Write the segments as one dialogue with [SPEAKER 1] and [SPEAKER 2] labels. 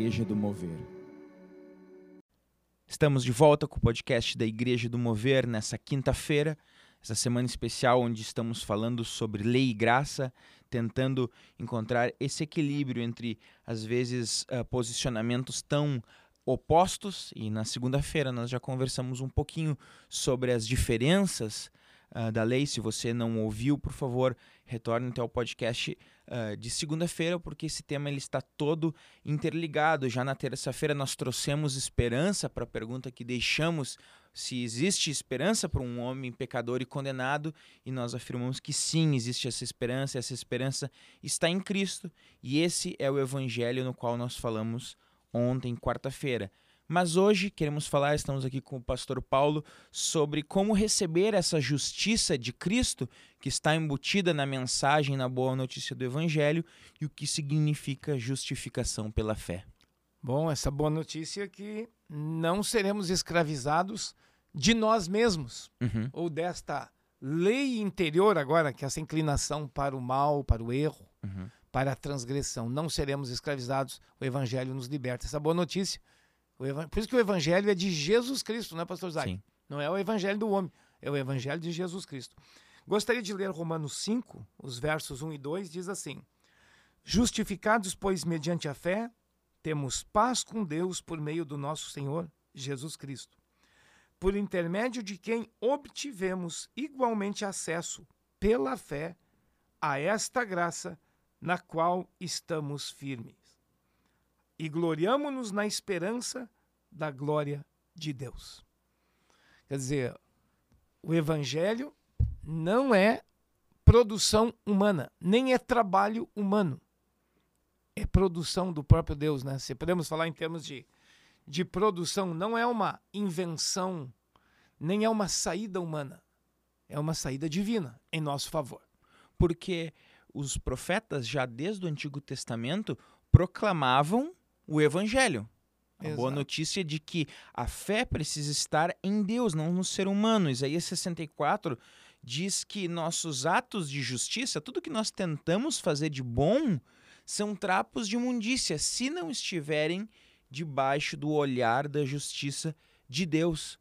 [SPEAKER 1] Igreja do Mover. Estamos de volta com o podcast da Igreja do Mover nessa quinta-feira, essa semana especial onde estamos falando sobre lei e graça, tentando encontrar esse equilíbrio entre, às vezes, uh, posicionamentos tão opostos. E na segunda-feira nós já conversamos um pouquinho sobre as diferenças uh, da lei. Se você não ouviu, por favor, retorne até o podcast de segunda-feira, porque esse tema ele está todo interligado. Já na terça-feira nós trouxemos esperança para a pergunta que deixamos se existe esperança para um homem pecador e condenado, e nós afirmamos que sim, existe essa esperança, essa esperança está em Cristo, e esse é o evangelho no qual nós falamos ontem, quarta-feira. Mas hoje queremos falar, estamos aqui com o pastor Paulo, sobre como receber essa justiça de Cristo que está embutida na mensagem, na boa notícia do Evangelho e o que significa justificação pela fé.
[SPEAKER 2] Bom, essa boa notícia é que não seremos escravizados de nós mesmos
[SPEAKER 1] Uhum.
[SPEAKER 2] ou desta lei interior agora, que é essa inclinação para o mal, para o erro,
[SPEAKER 1] Uhum.
[SPEAKER 2] para a transgressão. Não seremos escravizados, o Evangelho nos liberta. Essa boa notícia. Por isso que o Evangelho é de Jesus Cristo, não é, pastor Zac?
[SPEAKER 1] Sim.
[SPEAKER 2] Não é o Evangelho do homem, é o Evangelho de Jesus Cristo. Gostaria de ler Romanos 5, os versos 1 e 2, diz assim: Justificados, pois, mediante a fé, temos paz com Deus por meio do nosso Senhor Jesus Cristo, por intermédio de quem obtivemos igualmente acesso, pela fé, a esta graça na qual estamos firmes. E gloriamo-nos na esperança da glória de Deus. Quer dizer, o Evangelho não é produção humana, nem é trabalho humano. É produção do próprio Deus, né? Se podemos falar em termos de, de produção, não é uma invenção, nem é uma saída humana. É uma saída divina em nosso favor.
[SPEAKER 1] Porque os profetas, já desde o Antigo Testamento, proclamavam o Evangelho. A boa
[SPEAKER 2] Exato.
[SPEAKER 1] notícia é de que a fé precisa estar em Deus, não no ser humano. Isaías 64 diz que nossos atos de justiça, tudo que nós tentamos fazer de bom, são trapos de imundícia, se não estiverem debaixo do olhar da justiça de Deus.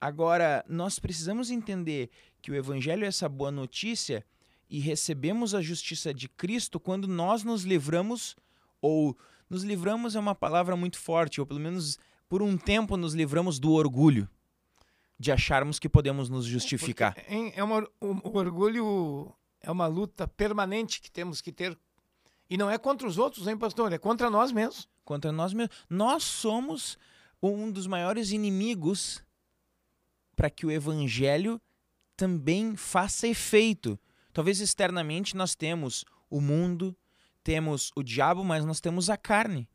[SPEAKER 1] Agora, nós precisamos entender que o Evangelho é essa boa notícia e recebemos a justiça de Cristo quando nós nos livramos, ou nos livramos é uma palavra muito forte, ou pelo menos por um tempo nos livramos do orgulho de acharmos que podemos nos justificar.
[SPEAKER 2] Porque, hein, É uma, o, o orgulho é uma luta permanente que temos que ter. E não é contra os outros, hein, pastor? É contra nós mesmos.
[SPEAKER 1] contra nós mesmos. Nós somos um dos maiores inimigos para que o evangelho também faça efeito. Talvez externamente nós temos o mundo, temos o diabo, mas nós temos a carne.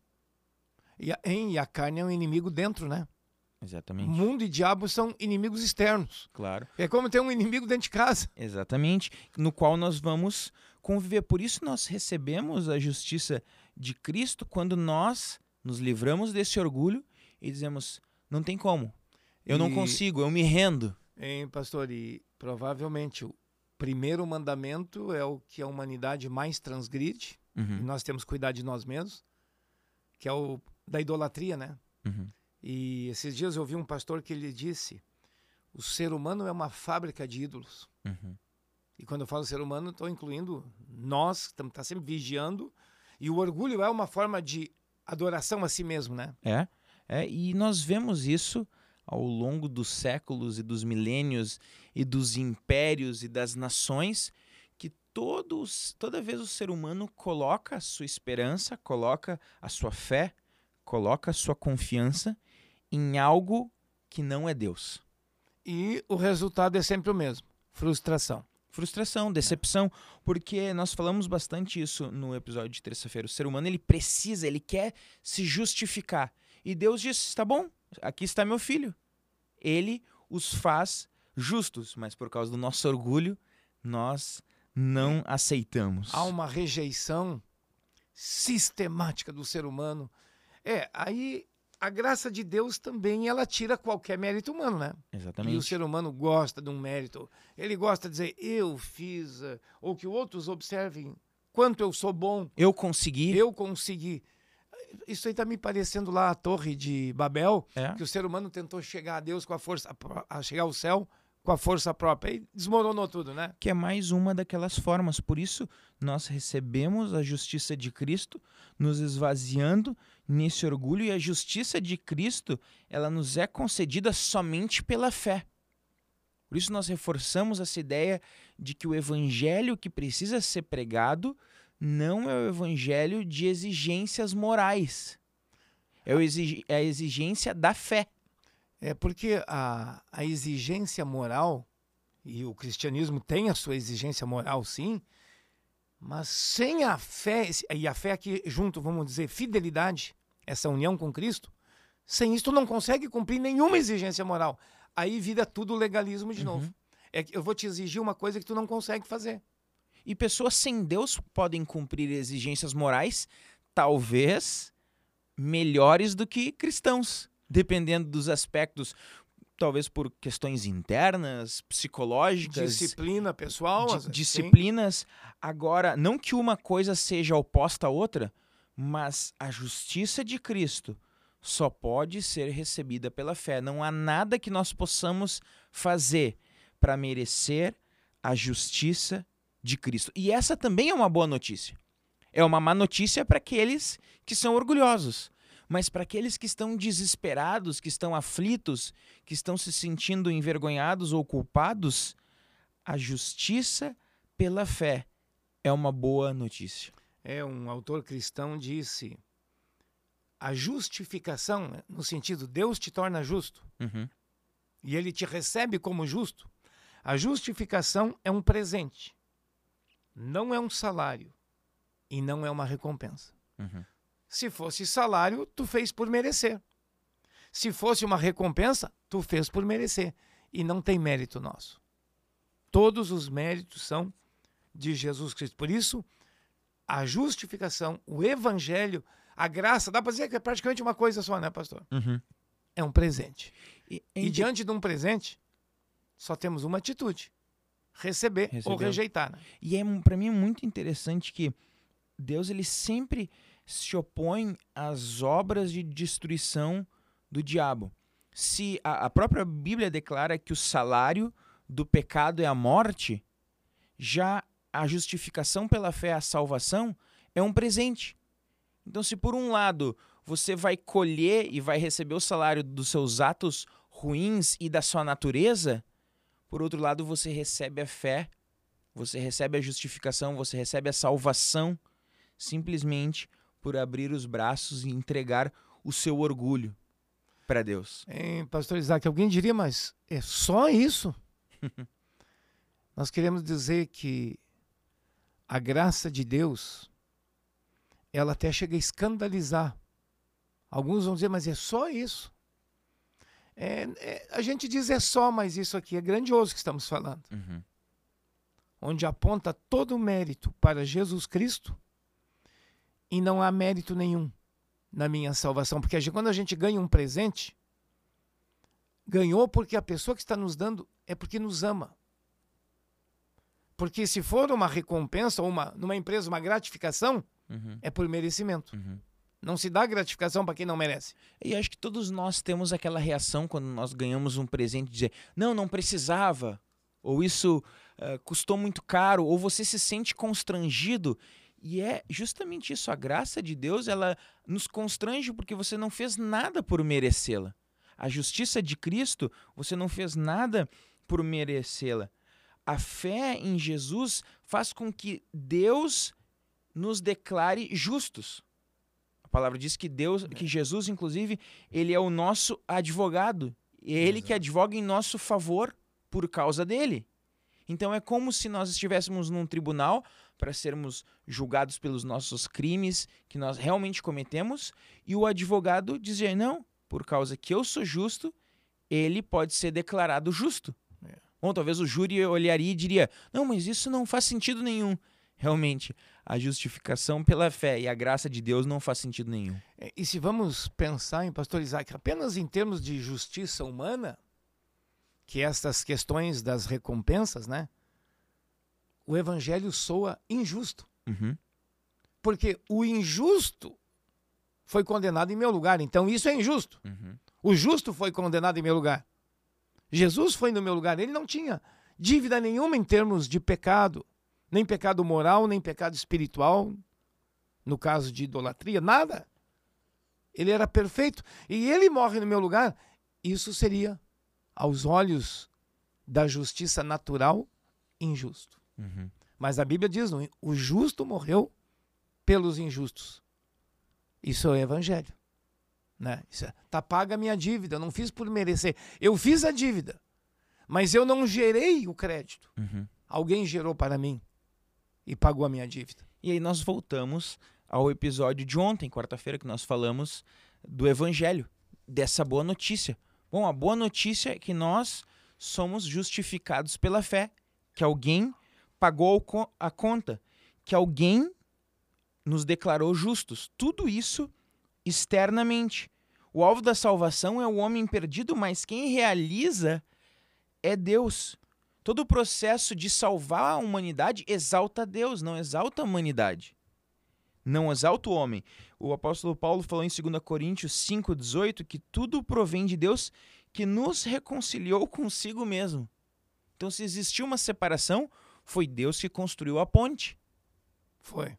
[SPEAKER 2] E a, hein, e a carne é um inimigo dentro, né?
[SPEAKER 1] Exatamente.
[SPEAKER 2] Mundo e diabo são inimigos externos.
[SPEAKER 1] Claro.
[SPEAKER 2] É como ter um inimigo dentro de casa.
[SPEAKER 1] Exatamente, no qual nós vamos conviver. Por isso nós recebemos a justiça de Cristo quando nós nos livramos desse orgulho e dizemos: não tem como. Eu não
[SPEAKER 2] E-
[SPEAKER 1] consigo, eu me rendo.
[SPEAKER 2] Hein, pastor? E provavelmente o primeiro mandamento é o que a humanidade mais transgride. E
[SPEAKER 1] Uhum,
[SPEAKER 2] nós temos que cuidar de nós mesmos, que é o da idolatria, né?
[SPEAKER 1] uhum.
[SPEAKER 2] E esses dias eu ouvi um pastor que ele disse: o ser humano é uma fábrica de ídolos.
[SPEAKER 1] Uhum.
[SPEAKER 2] E quando eu falo ser humano, estou incluindo nós, que estamos tá sempre vigiando. E o orgulho é uma forma de adoração a si mesmo, né?
[SPEAKER 1] É, é, e nós vemos isso ao longo dos séculos e dos milênios e dos impérios e das nações, todos, toda vez o ser humano coloca a sua esperança, coloca a sua fé, coloca a sua confiança em algo que não é Deus.
[SPEAKER 2] E o resultado é sempre o mesmo: frustração.
[SPEAKER 1] Frustração, decepção, porque nós falamos bastante isso no episódio de terça-feira. O ser humano ele precisa, ele quer se justificar. E Deus diz: "Tá bom, aqui está meu filho. Ele os faz justos, mas por causa do nosso orgulho, nós não aceitamos.
[SPEAKER 2] Há uma rejeição sistemática do ser humano. É, aí a graça de Deus também ela tira qualquer mérito humano, né? E o
[SPEAKER 1] Exatamente.
[SPEAKER 2] ser humano gosta de um mérito. Ele gosta de dizer eu fiz, eh, ou que outros observem quanto eu sou bom,
[SPEAKER 1] Eu consegui.
[SPEAKER 2] eu consegui. Isso aí tá me parecendo lá a torre de Babel,
[SPEAKER 1] É.
[SPEAKER 2] que o ser humano tentou chegar a Deus com a força, a chegar ao céu com a força própria e desmoronou tudo, né?
[SPEAKER 1] que é mais uma daquelas formas. Por isso, nós recebemos a justiça de Cristo, nos esvaziando nesse orgulho, e a justiça de Cristo, ela nos é concedida somente pela fé. Por isso, nós reforçamos essa ideia de que o evangelho que precisa ser pregado não é o evangelho de exigências morais. É, é a exigência da fé.
[SPEAKER 2] É porque a, a exigência moral, e o cristianismo tem a sua exigência moral, sim, mas sem a fé, e a fé aqui junto, vamos dizer, fidelidade, essa união com Cristo, sem isso tu não consegue cumprir nenhuma exigência moral. Aí vira tudo legalismo de novo. É que eu vou te exigir uma coisa que tu não consegue fazer.
[SPEAKER 1] E pessoas sem Deus podem cumprir exigências morais, talvez melhores do que cristãos, dependendo dos aspectos, talvez por questões internas, psicológicas,
[SPEAKER 2] Disciplina pessoal.
[SPEAKER 1] di-
[SPEAKER 2] às vezes, sim.
[SPEAKER 1] disciplinas. Agora, não que uma coisa seja oposta à outra, mas a justiça de Cristo só pode ser recebida pela fé. Não há nada que nós possamos fazer para merecer a justiça de Cristo. E essa também é uma boa notícia. É uma má notícia para aqueles que são orgulhosos. Mas para aqueles que estão desesperados, que estão aflitos, que estão se sentindo envergonhados ou culpados, a justiça pela fé é uma boa notícia.
[SPEAKER 2] É, um autor cristão disse: a justificação, no sentido Deus te torna justo
[SPEAKER 1] Uhum.
[SPEAKER 2] e ele te recebe como justo. A justificação é um presente, não é um salário e não é uma recompensa.
[SPEAKER 1] Uhum.
[SPEAKER 2] Se fosse salário, tu fez por merecer. Se fosse uma recompensa, tu fez por merecer. E não tem mérito nosso. Todos os méritos são de Jesus Cristo. Por isso, a justificação, o evangelho, a graça, dá para dizer que é praticamente uma coisa só, né, pastor?
[SPEAKER 1] Uhum.
[SPEAKER 2] É um presente.
[SPEAKER 1] E,
[SPEAKER 2] E diante de um presente, só temos uma atitude: receber, ou
[SPEAKER 1] Receber.
[SPEAKER 2] rejeitar. Né?
[SPEAKER 1] E é para mim muito interessante que Deus ele sempre se opõe às obras de destruição do diabo. Se a, a própria Bíblia declara que o salário do pecado é a morte, já a justificação pela fé, a salvação, é um presente. Então, se por um lado você vai colher e vai receber o salário dos seus atos ruins e da sua natureza, por outro lado você recebe a fé você recebe a justificação, você recebe a salvação simplesmente por abrir os braços e entregar o seu orgulho para Deus.
[SPEAKER 2] Hein, pastor Isaac, alguém diria, mas é só isso? Nós queremos dizer que a graça de Deus, ela até chega a escandalizar. Alguns vão dizer, mas é só isso. É, é, a gente diz é só, mas isso aqui é grandioso que estamos falando.
[SPEAKER 1] Uhum.
[SPEAKER 2] Onde aponta todo o mérito para Jesus Cristo e não há mérito nenhum na minha salvação. Porque quando a gente ganha um presente, ganhou porque a pessoa que está nos dando é porque nos ama. Porque se for uma recompensa ou uma, numa empresa uma gratificação,
[SPEAKER 1] Uhum.
[SPEAKER 2] é por merecimento.
[SPEAKER 1] Uhum.
[SPEAKER 2] Não se dá gratificação para quem não merece.
[SPEAKER 1] E acho que todos nós temos aquela reação quando nós ganhamos um presente de dizer, não, não precisava, ou isso ah, custou muito caro, ou você se sente constrangido. E é justamente isso, a graça de Deus, ela nos constrange porque você não fez nada por merecê-la. A justiça de Cristo, você não fez nada por merecê-la. A fé em Jesus faz com que Deus nos declare justos. A palavra diz que Deus, que Jesus, inclusive, ele é o nosso advogado. É ele que advoga em nosso favor por causa dele. Então é como se nós estivéssemos num tribunal para sermos julgados pelos nossos crimes que nós realmente cometemos e o advogado dizer não, por causa que eu sou justo, ele pode ser declarado justo.
[SPEAKER 2] É.
[SPEAKER 1] Ou talvez o júri olharia e diria: "Não, mas isso não faz sentido nenhum". Realmente, a justificação pela fé e a graça de Deus não faz sentido nenhum.
[SPEAKER 2] É, E se vamos pensar em Pastor Isaac apenas em termos de justiça humana, que estas questões das recompensas, né? O evangelho soa injusto.
[SPEAKER 1] Uhum.
[SPEAKER 2] Porque o injusto foi condenado em meu lugar. Então isso é injusto.
[SPEAKER 1] Uhum.
[SPEAKER 2] O justo foi condenado em meu lugar. Jesus foi no meu lugar. Ele não tinha dívida nenhuma em termos de pecado, nem pecado moral, nem pecado espiritual, no caso de idolatria, nada. Ele era perfeito e ele morre no meu lugar. Isso seria, aos olhos da justiça natural, injusto.
[SPEAKER 1] Uhum.
[SPEAKER 2] Mas a Bíblia diz: o justo morreu pelos injustos. Isso é o evangelho. Né? Isso é, tá paga a minha dívida, eu não fiz por merecer. Eu fiz a dívida, mas eu não gerei o crédito.
[SPEAKER 1] Uhum.
[SPEAKER 2] Alguém gerou para mim e pagou a minha dívida.
[SPEAKER 1] E aí nós voltamos ao episódio de ontem, quarta-feira, que nós falamos do evangelho, dessa boa notícia. Bom, a boa notícia é que nós somos justificados pela fé, que alguém pagou a conta, que alguém nos declarou justos. Tudo isso externamente. O alvo da salvação é o homem perdido, mas quem realiza é Deus. Todo o processo de salvar a humanidade exalta Deus, não exalta a humanidade. Não exalta o homem. O apóstolo Paulo falou em 2 Coríntios 5,18 que tudo provém de Deus que nos reconciliou consigo mesmo. Então, se existiu uma separação, foi Deus que construiu a ponte.
[SPEAKER 2] Foi.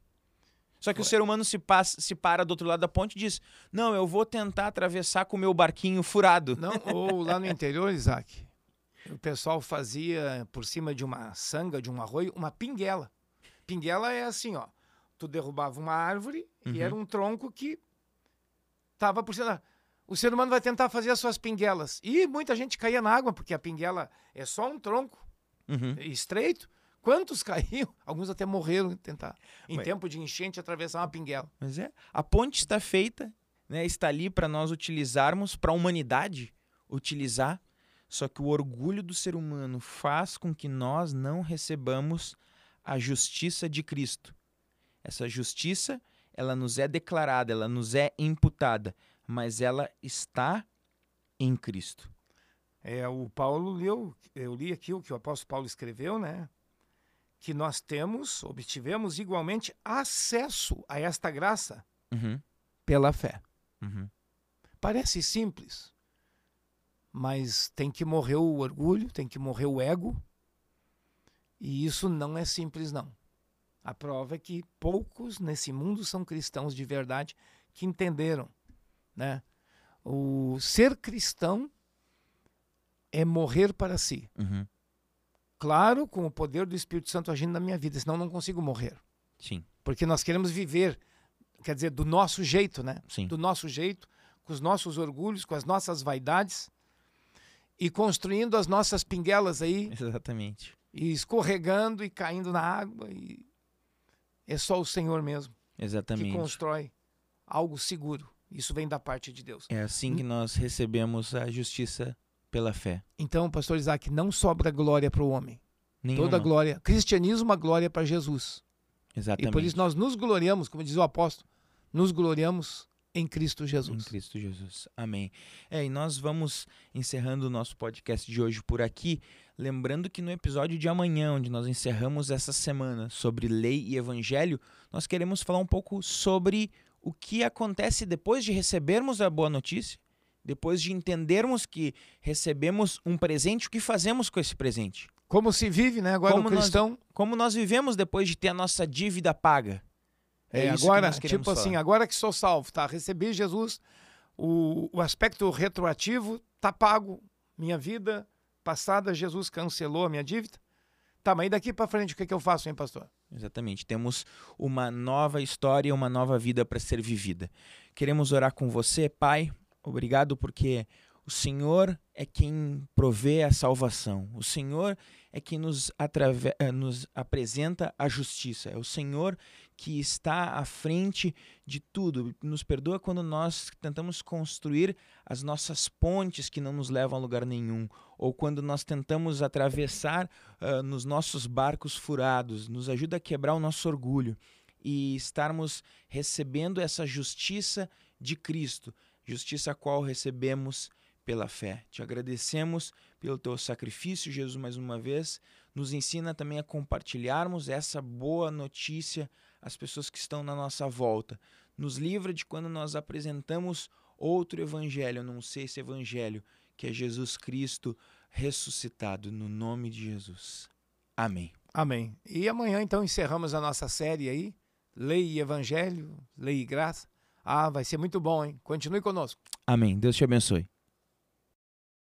[SPEAKER 1] Só que Foi. o ser humano se, passa, se para do outro lado da ponte e diz: Não, eu vou tentar atravessar com o meu barquinho furado.
[SPEAKER 2] Não, ou lá no interior, Isaac, o pessoal fazia por cima de uma sanga, de um arroio, uma pinguela. Pinguela é assim, ó. Tu derrubava uma árvore uhum. e era um tronco que estava por cima. O ser humano vai tentar fazer as suas pinguelas. E muita gente caía na água, porque a pinguela é só um tronco
[SPEAKER 1] uhum.
[SPEAKER 2] estreito. Quantos caíram? Alguns até morreram em tentar, em tempo de enchente, atravessar uma pinguela.
[SPEAKER 1] Mas é, a ponte está feita, né, está ali para nós utilizarmos, para a humanidade utilizar, só que o orgulho do ser humano faz com que nós não recebamos a justiça de Cristo. Essa justiça, ela nos é declarada, ela nos é imputada, mas ela está em Cristo.
[SPEAKER 2] É, o Paulo leu, eu li aqui o que o apóstolo Paulo escreveu, né? que nós temos, obtivemos igualmente acesso a esta graça
[SPEAKER 1] uhum.
[SPEAKER 2] pela fé.
[SPEAKER 1] Uhum.
[SPEAKER 2] Parece simples, mas tem que morrer o orgulho, tem que morrer o ego, e isso não é simples, não. A prova é que poucos nesse mundo são cristãos de verdade que entenderam, né? O ser cristão é morrer para si.
[SPEAKER 1] Uhum.
[SPEAKER 2] Claro, com o poder do Espírito Santo agindo na minha vida, senão não consigo morrer.
[SPEAKER 1] Sim.
[SPEAKER 2] Porque nós queremos viver, quer dizer, do nosso jeito, né?
[SPEAKER 1] Sim.
[SPEAKER 2] Do nosso jeito, com os nossos orgulhos, com as nossas vaidades e construindo as nossas pinguelas aí.
[SPEAKER 1] Exatamente.
[SPEAKER 2] E escorregando e caindo na água e é só o Senhor mesmo
[SPEAKER 1] Exatamente.
[SPEAKER 2] que constrói algo seguro. Isso vem da parte de Deus.
[SPEAKER 1] É assim que nós recebemos a justiça pela fé.
[SPEAKER 2] Então, pastor Isaac, não sobra glória para o homem.
[SPEAKER 1] Nenhuma.
[SPEAKER 2] Toda glória. Cristianismo, uma glória para Jesus.
[SPEAKER 1] Exatamente.
[SPEAKER 2] E por isso nós nos gloriamos, como diz o apóstolo, nos gloriamos em Cristo Jesus.
[SPEAKER 1] Em Cristo Jesus. Amém. É, e nós vamos encerrando o nosso podcast de hoje por aqui, lembrando que no episódio de amanhã, onde nós encerramos essa semana sobre lei e evangelho, nós queremos falar um pouco sobre o que acontece depois de recebermos a boa notícia depois de entendermos que recebemos um presente, o que fazemos com esse presente?
[SPEAKER 2] Como se vive, né? Agora como o cristão.
[SPEAKER 1] Nós, como nós vivemos depois de ter a nossa dívida paga.
[SPEAKER 2] É, é agora, tipo falar. assim, agora que sou salvo, tá? Recebi Jesus, o, o aspecto retroativo tá pago. Minha vida passada, Jesus cancelou a minha dívida. Tá, mas e daqui para frente o que, que eu faço, hein, pastor?
[SPEAKER 1] Exatamente. Temos uma nova história, uma nova vida para ser vivida. Queremos orar com você, Pai. Obrigado porque o Senhor é quem provê a salvação. O Senhor é quem nos. Eh, nos apresenta a justiça. É o Senhor que está à frente de tudo. Nos perdoa quando nós tentamos construir as nossas pontes que não nos levam a lugar nenhum, ou quando nós tentamos atravessar uh, nos nossos barcos furados. Nos ajuda a quebrar o nosso orgulho e estarmos recebendo essa justiça de Cristo justiça a qual recebemos pela fé. Te agradecemos pelo teu sacrifício, Jesus, mais uma vez. Nos ensina também a compartilharmos essa boa notícia às pessoas que estão na nossa volta. Nos livra de quando nós apresentamos outro evangelho, não sei esse evangelho, que é Jesus Cristo ressuscitado, no nome de Jesus. Amém.
[SPEAKER 2] Amém. E amanhã, então, encerramos a nossa série aí. Lei e Evangelho, Lei e Graça. Ah, vai ser muito bom, hein? Continue conosco.
[SPEAKER 1] Amém. Deus te abençoe.